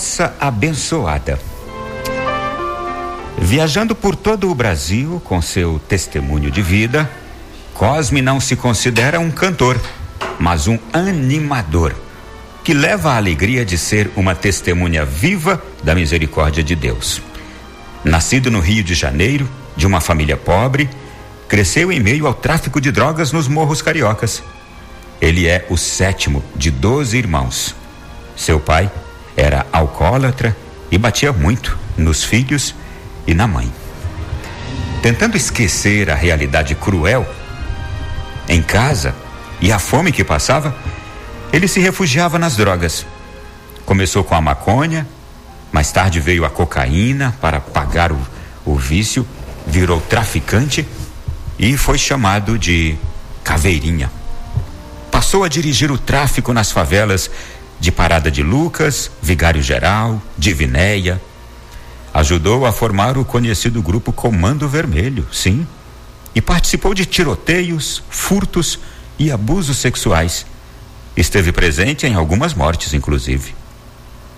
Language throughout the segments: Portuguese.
A Fossa Abençoada. Viajando por todo o Brasil com seu testemunho de vida, Cosme não se considera um cantor, mas um animador, que leva a alegria de ser uma testemunha viva da misericórdia de Deus. Nascido no Rio de Janeiro, de uma família pobre, cresceu em meio ao tráfico de drogas nos morros cariocas. Ele é o sétimo de doze irmãos. Seu pai era alcoólatra e batia muito nos filhos e na mãe. Tentando esquecer a realidade cruel em casa e a fome que passava, ele se refugiava nas drogas. Começou com a maconha, mais tarde veio a cocaína para pagar o, o vício, virou traficante e foi chamado de Caveirinha. Passou a dirigir o tráfico nas favelas de Parada de Lucas, Vigário Geral, Divinéia. Ajudou a formar o conhecido grupo Comando Vermelho, sim, e participou de tiroteios, furtos e abusos sexuais. Esteve presente em algumas mortes, inclusive.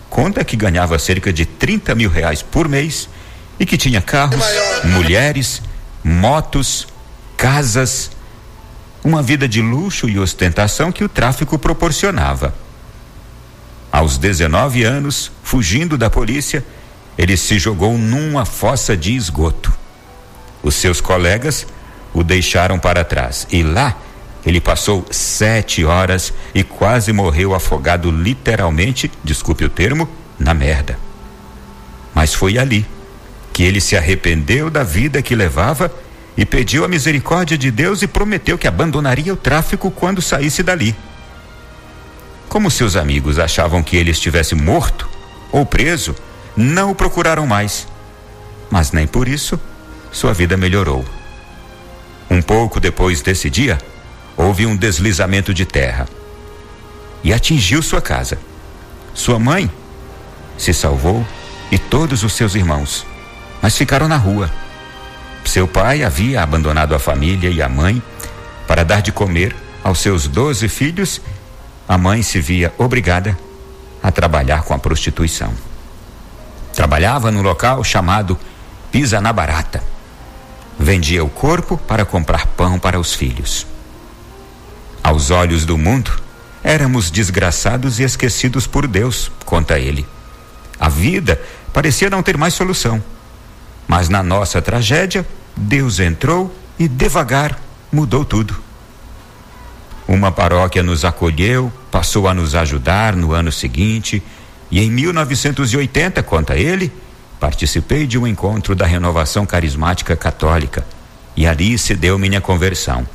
Conta que ganhava cerca de 30 mil reais por mês e que tinha carros, mulheres, motos, casas, uma vida de luxo e ostentação que o tráfico proporcionava. Aos 19 anos, fugindo da polícia, ele se jogou numa fossa de esgoto. Os seus colegas o deixaram para trás e lá ele passou sete horas e quase morreu afogado, literalmente, desculpe o termo, na merda. Mas foi ali que ele se arrependeu da vida que levava e pediu a misericórdia de Deus e prometeu que abandonaria o tráfico quando saísse dali. Como seus amigos achavam que ele estivesse morto ou preso, não o procuraram mais. Mas nem por isso sua vida melhorou. Um pouco depois desse dia, houve um deslizamento de terra e atingiu sua casa. Sua mãe se salvou e todos os seus irmãos, mas ficaram na rua. Seu pai havia abandonado a família e a mãe para dar de comer aos seus doze filhos a mãe se via obrigada a trabalhar com a prostituição. Trabalhava no local chamado Pisa na Barata. Vendia o corpo para comprar pão para os filhos. Aos olhos do mundo, éramos desgraçados e esquecidos por Deus, conta ele. A vida parecia não ter mais solução. Mas na nossa tragédia, Deus entrou e devagar mudou tudo. Uma paróquia nos acolheu, passou a nos ajudar no ano seguinte, e em 1980, conta ele, participei de um encontro da Renovação Carismática Católica, e ali se deu minha conversão.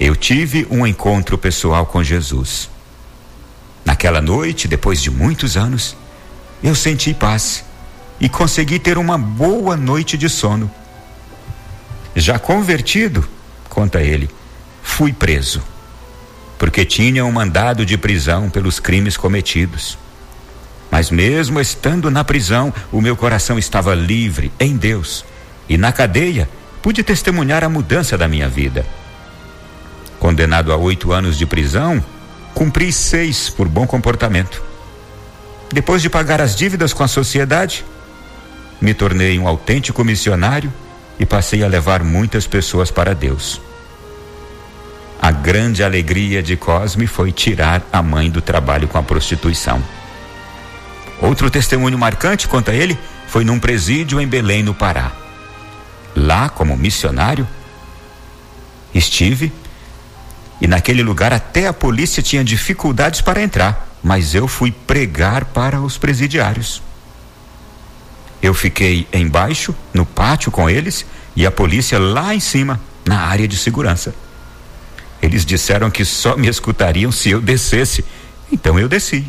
Eu tive um encontro pessoal com Jesus. Naquela noite, depois de muitos anos, eu senti paz e consegui ter uma boa noite de sono. Já convertido, conta ele, fui preso porque tinha um mandado de prisão pelos crimes cometidos. Mas mesmo estando na prisão, o meu coração estava livre em Deus. E na cadeia, pude testemunhar a mudança da minha vida. Condenado a oito anos de prisão, cumpri seis por bom comportamento. Depois de pagar as dívidas com a sociedade, me tornei um autêntico missionário e passei a levar muitas pessoas para Deus. A grande alegria de Cosme foi tirar a mãe do trabalho com a prostituição. Outro testemunho marcante, conta ele, foi num presídio em Belém, no Pará. Lá, como missionário, estive e naquele lugar até a polícia tinha dificuldades para entrar, mas eu fui pregar para os presidiários. Eu fiquei embaixo, no pátio com eles, e a polícia lá em cima, na área de segurança. Eles disseram que só me escutariam se eu descesse. Então eu desci.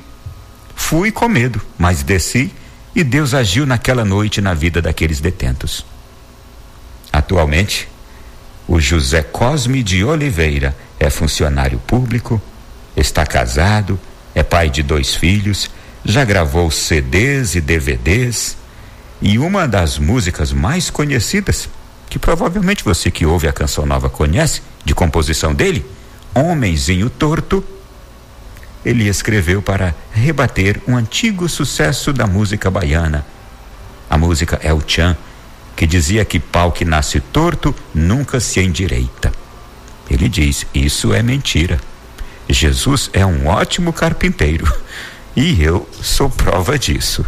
Fui com medo, mas desci e Deus agiu naquela noite na vida daqueles detentos. Atualmente, o José Cosme de Oliveira é funcionário público, está casado, é pai de dois filhos, já gravou CDs e DVDs e uma das músicas mais conhecidas, que provavelmente você que ouve a canção nova conhece, de composição dele, Homenzinho Torto, ele escreveu para rebater um antigo sucesso da música baiana. A música El Chan, que dizia que pau que nasce torto nunca se endireita. Ele diz: Isso é mentira. Jesus é um ótimo carpinteiro e eu sou prova disso.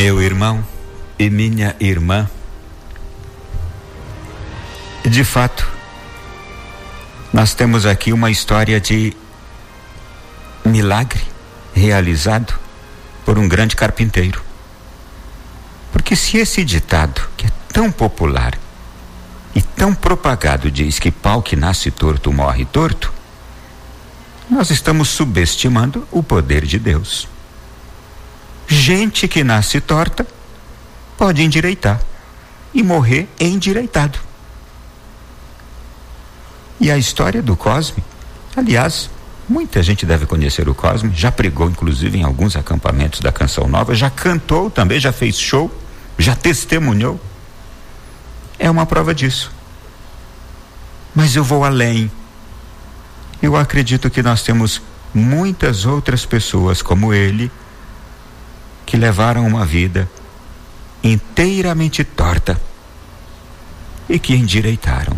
Meu irmão e minha irmã, de fato, nós temos aqui uma história de milagre realizado por um grande carpinteiro. Porque se esse ditado, que é tão popular e tão propagado, diz que pau que nasce torto morre torto, nós estamos subestimando o poder de Deus. Gente que nasce torta pode endireitar e morrer endireitado. E a história do Cosme, aliás, muita gente deve conhecer o Cosme, já pregou inclusive em alguns acampamentos da Canção Nova, já cantou também, já fez show, já testemunhou. É uma prova disso. Mas eu vou além. Eu acredito que nós temos muitas outras pessoas como ele que levaram uma vida inteiramente torta e que endireitaram.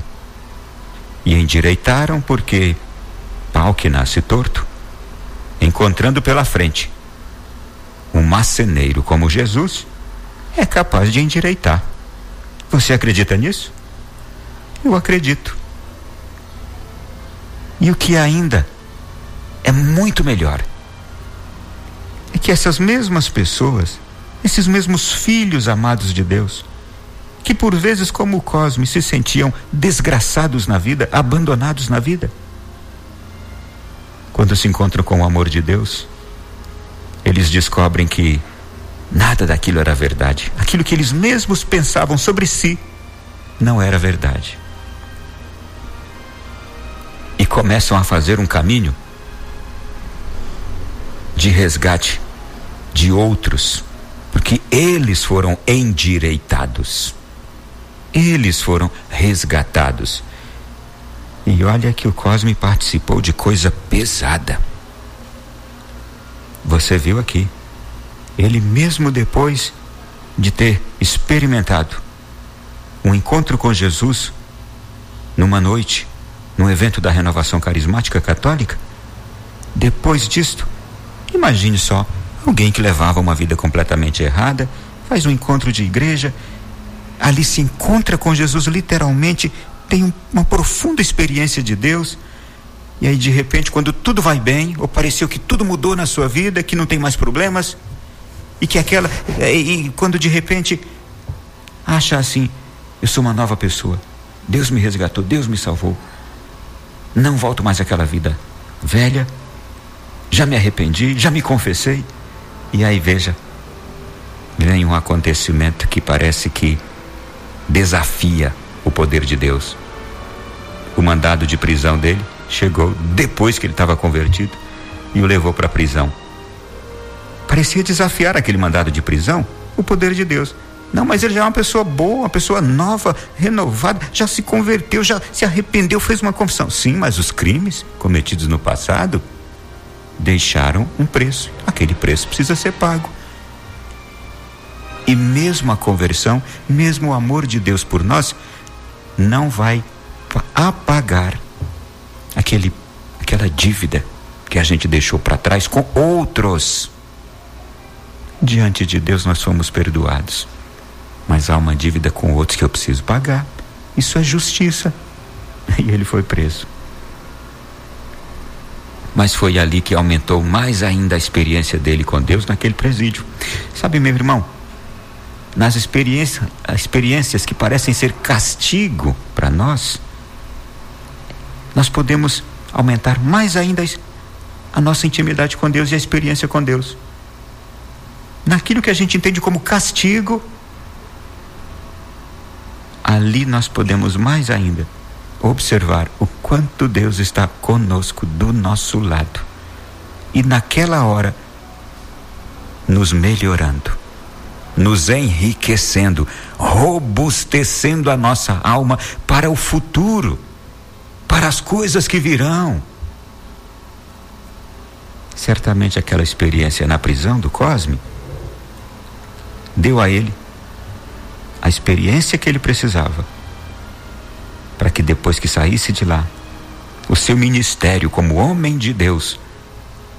E endireitaram porque pau que nasce torto, encontrando pela frente um maceneiro como Jesus, é capaz de endireitar. Você acredita nisso? Eu acredito. E o que ainda é muito melhor que essas mesmas pessoas, esses mesmos filhos amados de Deus, que por vezes, como o Cosme, se sentiam desgraçados na vida, abandonados na vida, quando se encontram com o amor de Deus, eles descobrem que nada daquilo era verdade. Aquilo que eles mesmos pensavam sobre si não era verdade. E começam a fazer um caminho de resgate de outros, porque eles foram endireitados, eles foram resgatados. E olha que o Cosme participou de coisa pesada. Você viu aqui, ele mesmo depois de ter experimentado um encontro com Jesus numa noite, num evento da renovação carismática católica, depois disto, Imagine só, alguém que levava uma vida completamente errada, faz um encontro de igreja, ali se encontra com Jesus literalmente, tem uma profunda experiência de Deus, e aí de repente, quando tudo vai bem, ou pareceu que tudo mudou na sua vida, que não tem mais problemas, e que aquela. E, e quando de repente acha assim, eu sou uma nova pessoa. Deus me resgatou, Deus me salvou. Não volto mais àquela vida velha, já me arrependi, já me confessei. E aí veja, vem um acontecimento que parece que desafia o poder de Deus. O mandado de prisão dele chegou depois que ele estava convertido e o levou para a prisão. Parecia desafiar aquele mandado de prisão o poder de Deus. Não, mas ele já é uma pessoa boa, uma pessoa nova, renovada, já se converteu, já se arrependeu, fez uma confissão. Sim, mas os crimes cometidos no passado deixaram um preço. Aquele preço precisa ser pago. E mesmo a conversão, mesmo o amor de Deus por nós, não vai apagar aquele, aquela dívida que a gente deixou para trás com outros. Diante de Deus nós fomos perdoados, mas há uma dívida com outros que eu preciso pagar. Isso é justiça. E ele foi preso mas foi ali que aumentou mais ainda a experiência dele com Deus naquele presídio. Sabe, meu irmão, nas experiências, experiências que parecem ser castigo para nós, nós podemos aumentar mais ainda a nossa intimidade com Deus e a experiência com Deus. Naquilo que a gente entende como castigo, ali nós podemos mais ainda observar o quanto Deus está conosco do nosso lado. E naquela hora, nos melhorando, nos enriquecendo, robustecendo a nossa alma para o futuro, para as coisas que virão. Certamente aquela experiência na prisão do Cosme deu a ele a experiência que ele precisava para que depois que saísse de lá, o seu ministério como homem de Deus,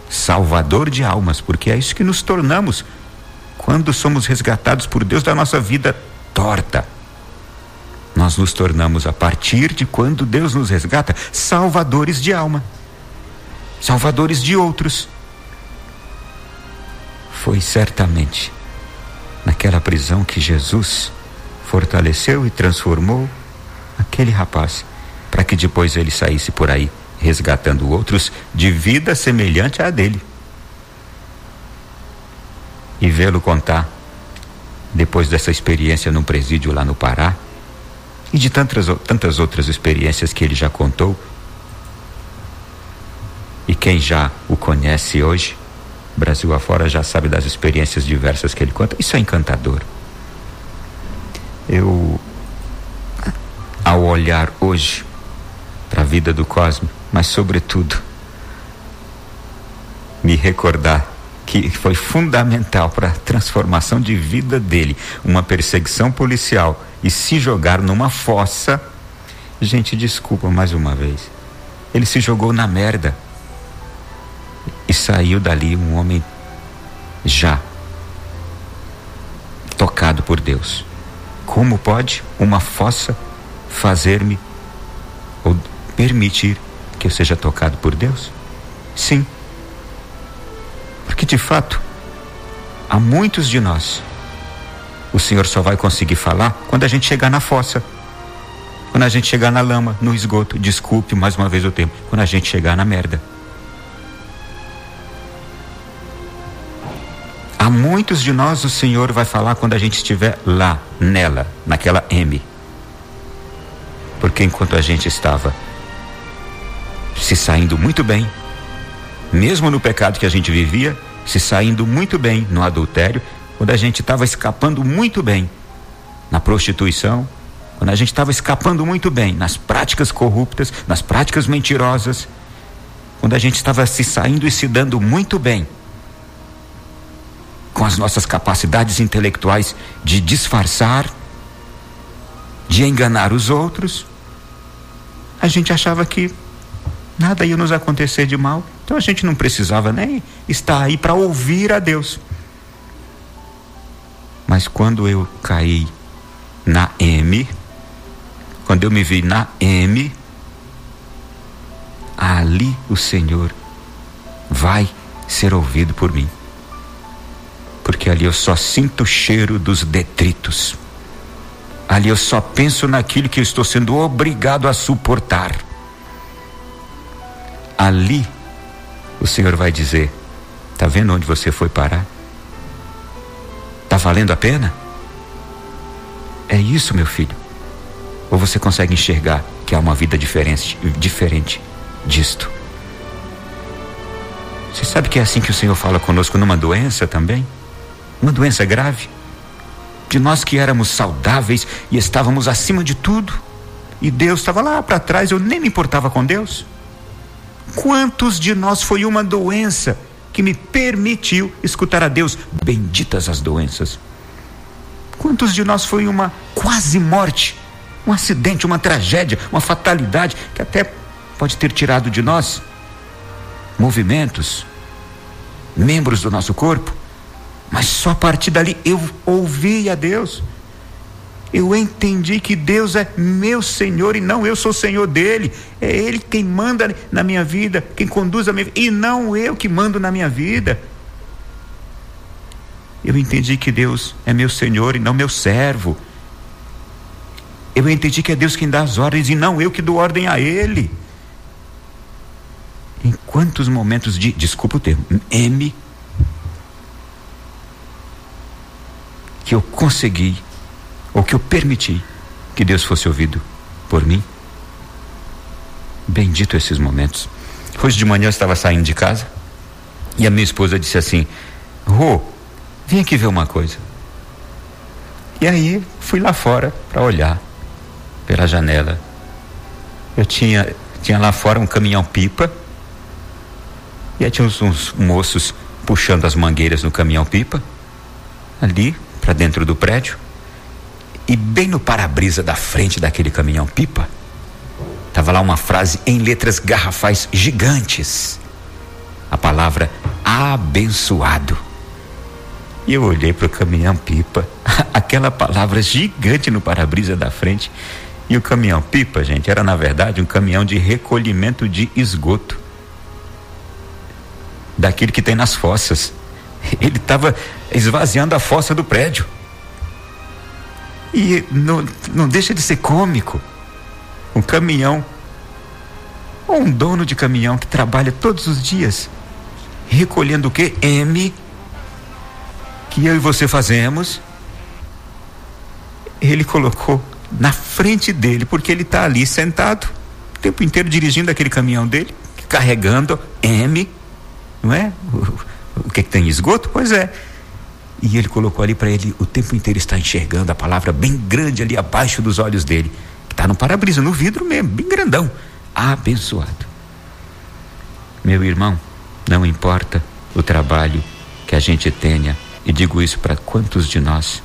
salvador de almas, porque é isso que nos tornamos quando somos resgatados por Deus da nossa vida torta. Nós nos tornamos, a partir de quando Deus nos resgata, salvadores de alma salvadores de outros. Foi certamente naquela prisão que Jesus fortaleceu e transformou aquele rapaz, para que depois ele saísse por aí resgatando outros de vida semelhante à dele. E vê-lo contar, depois dessa experiência num presídio lá no Pará, e de tantas, tantas outras experiências que ele já contou, e quem já o conhece hoje, Brasil afora, já sabe das experiências diversas que ele conta. Isso é encantador. Eu, ao olhar hoje para a vida do Cosme, mas sobretudo, me recordar que foi fundamental para a transformação de vida dele, uma perseguição policial e se jogar numa fossa. Gente, desculpa mais uma vez. Ele se jogou na merda e saiu dali um homem já tocado por Deus. Como pode uma fossa fazer-me ou permitir que eu seja tocado por Deus? Sim. Porque de fato, há muitos de nós, o Senhor só vai conseguir falar quando a gente chegar na fossa. Quando a gente chegar na lama, no esgoto, desculpe mais uma vez o tempo, quando a gente chegar na merda. A muitos de nós o Senhor vai falar quando a gente estiver lá, nela, naquela M. Porque enquanto a gente estava se saindo muito bem, mesmo no pecado que a gente vivia, se saindo muito bem no adultério, quando a gente estava escapando muito bem na prostituição, quando a gente estava escapando muito bem nas práticas corruptas, nas práticas mentirosas, quando a gente estava se saindo e se dando muito bem com as nossas capacidades intelectuais de disfarçar, de enganar os outros, a gente achava que nada ia nos acontecer de mal, então a gente não precisava nem estar aí para ouvir a Deus. Mas quando eu caí na M, quando eu me vi na M, ali o Senhor vai ser ouvido por mim porque ali eu só sinto o cheiro dos detritos. Ali eu só penso naquilo que eu estou sendo obrigado a suportar. Ali o Senhor vai dizer: Está vendo onde você foi parar? Está valendo a pena? É isso, meu filho. Ou você consegue enxergar que há uma vida diferente, diferente disto? Você sabe que é assim que o Senhor fala conosco numa doença também? uma doença grave, de nós que éramos saudáveis e estávamos acima de tudo, e Deus estava lá para trás, eu nem me importava com Deus. Quantos de nós foi uma doença que me permitiu escutar a Deus? Benditas as doenças. Quantos de nós foi uma quase morte, um acidente, uma tragédia, uma fatalidade que até pode ter tirado de nós movimentos, membros do nosso corpo? Mas só a partir dali eu ouvi a Deus. Eu entendi que Deus é meu Senhor e não eu sou Senhor dele. É Ele quem manda na minha vida, quem conduz a minha vida, e não eu que mando na minha vida. Eu entendi que Deus é meu Senhor e não meu servo. Eu entendi que é Deus quem dá as ordens e não eu que dou ordem a Ele. Em quantos momentos de, desculpa o termo, M que eu consegui, ou que eu permiti que Deus fosse ouvido por mim? Bendito esses momentos. Hoje de manhã eu estava saindo de casa e a minha esposa disse assim: Rô, vem aqui ver uma coisa. E aí fui lá fora para olhar pela janela. Eu tinha, tinha lá fora um caminhão-pipa e aí tinha uns, uns moços puxando as mangueiras no caminhão-pipa, ali para dentro do prédio. E bem no para-brisa da frente daquele caminhão-pipa, estava lá uma frase em letras garrafais gigantes. A palavra abençoado. E eu olhei para o caminhão-pipa, aquela palavra gigante no para-brisa da frente. E o caminhão-pipa, gente, era na verdade um caminhão de recolhimento de esgoto daquilo que tem nas fossas. Ele estava esvaziando a fossa do prédio. E não, não deixa de ser cômico. Um caminhão, ou um dono de caminhão que trabalha todos os dias, recolhendo o que? M, que eu e você fazemos. Ele colocou na frente dele, porque ele está ali sentado, o tempo inteiro dirigindo aquele caminhão dele, carregando M não é? O, o que, que tem esgoto? Pois é. E ele colocou ali para ele o tempo inteiro estar enxergando a palavra bem grande ali abaixo dos olhos dele, que está no para-brisa, no vidro mesmo, bem grandão. Abençoado. Meu irmão, não importa o trabalho que a gente tenha, e digo isso para quantos de nós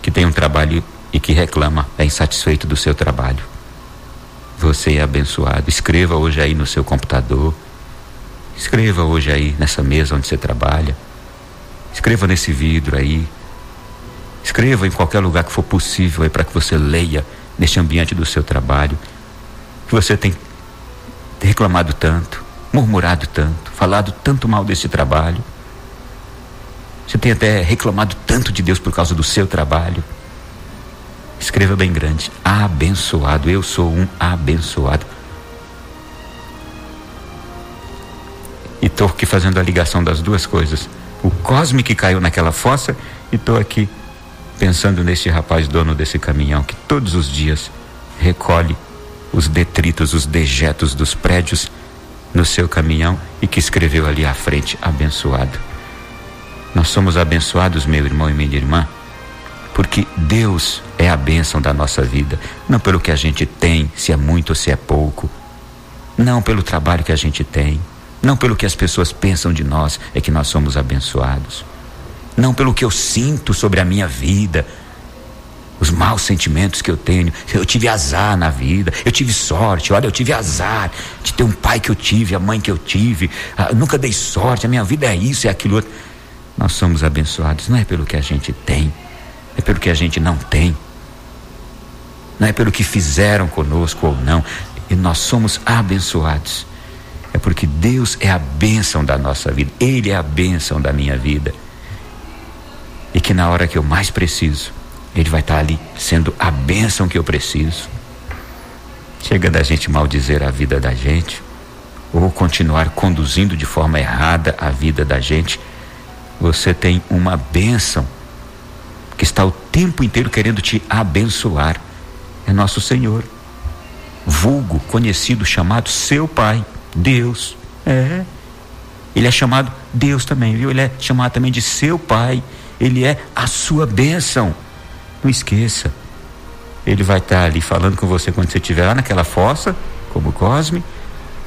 que tem um trabalho e que reclama, é insatisfeito do seu trabalho. Você é abençoado. Escreva hoje aí no seu computador, Escreva hoje aí nessa mesa onde você trabalha. Escreva nesse vidro aí. Escreva em qualquer lugar que for possível aí para que você leia neste ambiente do seu trabalho. Que você tem reclamado tanto, murmurado tanto, falado tanto mal desse trabalho. Você tem até reclamado tanto de Deus por causa do seu trabalho. Escreva bem grande: abençoado. Eu sou um abençoado. E estou aqui fazendo a ligação das duas coisas. O Cosme que caiu naquela fossa e estou aqui pensando nesse rapaz dono desse caminhão que todos os dias recolhe os detritos, os dejetos dos prédios no seu caminhão e que escreveu ali à frente, abençoado. Nós somos abençoados, meu irmão e minha irmã, porque Deus é a bênção da nossa vida, não pelo que a gente tem, se é muito ou se é pouco, não pelo trabalho que a gente tem, não pelo que as pessoas pensam de nós é que nós somos abençoados. Não pelo que eu sinto sobre a minha vida, os maus sentimentos que eu tenho. Eu tive azar na vida, eu tive sorte. Olha, eu tive azar de ter um pai que eu tive, a mãe que eu tive. Ah, nunca dei sorte, a minha vida é isso, é aquilo outro. Nós somos abençoados, não é pelo que a gente tem, é pelo que a gente não tem. Não é pelo que fizeram conosco ou não. E nós somos abençoados é porque Deus é a bênção da nossa vida, Ele é a bênção da minha vida. E que na hora que eu mais preciso, Ele vai estar ali sendo a bênção que eu preciso. Chega da gente maldizer a vida da gente, ou continuar conduzindo de forma errada a vida da gente. Você tem uma bênção que está o tempo inteiro querendo te abençoar. É nosso Senhor, vulgo, conhecido, chamado seu Pai. Deus. É. Ele é chamado Deus também, viu? Ele é chamado também de seu Pai. Ele é a sua bênção. Não esqueça. Ele vai estar ali falando com você quando você estiver lá naquela fossa, como Cosme.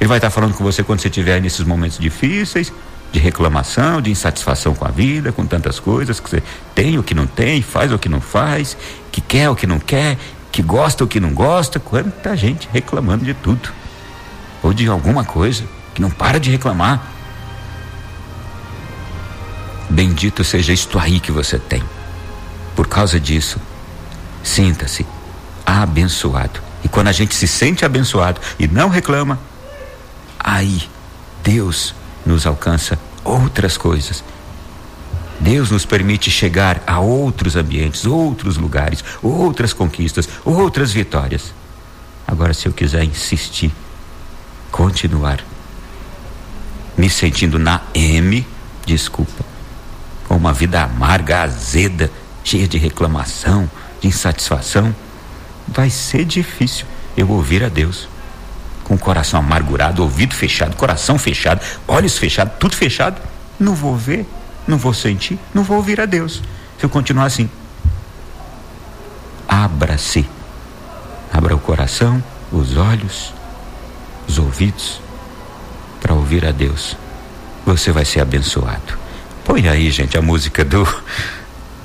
Ele vai estar falando com você quando você estiver nesses momentos difíceis, de reclamação, de insatisfação com a vida, com tantas coisas que você tem ou que não tem, faz ou que não faz, que quer ou que não quer, que gosta ou que não gosta. Quanta gente reclamando de tudo ou de alguma coisa, que não para de reclamar. Bendito seja isto aí que você tem. Por causa disso, sinta-se abençoado. E quando a gente se sente abençoado e não reclama, aí Deus nos alcança outras coisas. Deus nos permite chegar a outros ambientes, outros lugares, outras conquistas, outras vitórias. Agora, se eu quiser insistir continuar me sentindo na M, desculpa, com uma vida amarga, azeda, cheia de reclamação, de insatisfação, vai ser difícil eu ouvir a Deus. com o coração amargurado, ouvido fechado, coração fechado, olhos fechados, tudo fechado, não vou ver, não vou sentir, não vou ouvir a Deus. Se eu continuar assim, abra-se, abra o coração, os olhos, os ouvidos, para ouvir a Deus. Você vai ser abençoado. Põe aí, gente, a música do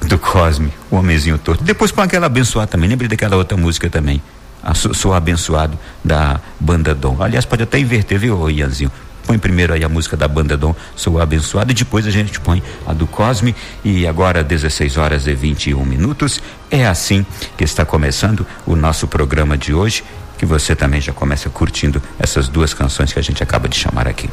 do Cosme, o homenzinho torto. Depois põe aquela abençoada também. Lembre daquela outra música também. A Sou Abençoado da Banda Dom. Aliás, pode até inverter, viu, Ianzinho? Põe primeiro aí a música da Banda Dom, Sou Abençoado, e depois a gente põe a do Cosme. E agora, 16 horas e 21 minutos. É assim que está começando o nosso programa de hoje e você também já começa curtindo essas duas canções que a gente acaba de chamar aqui.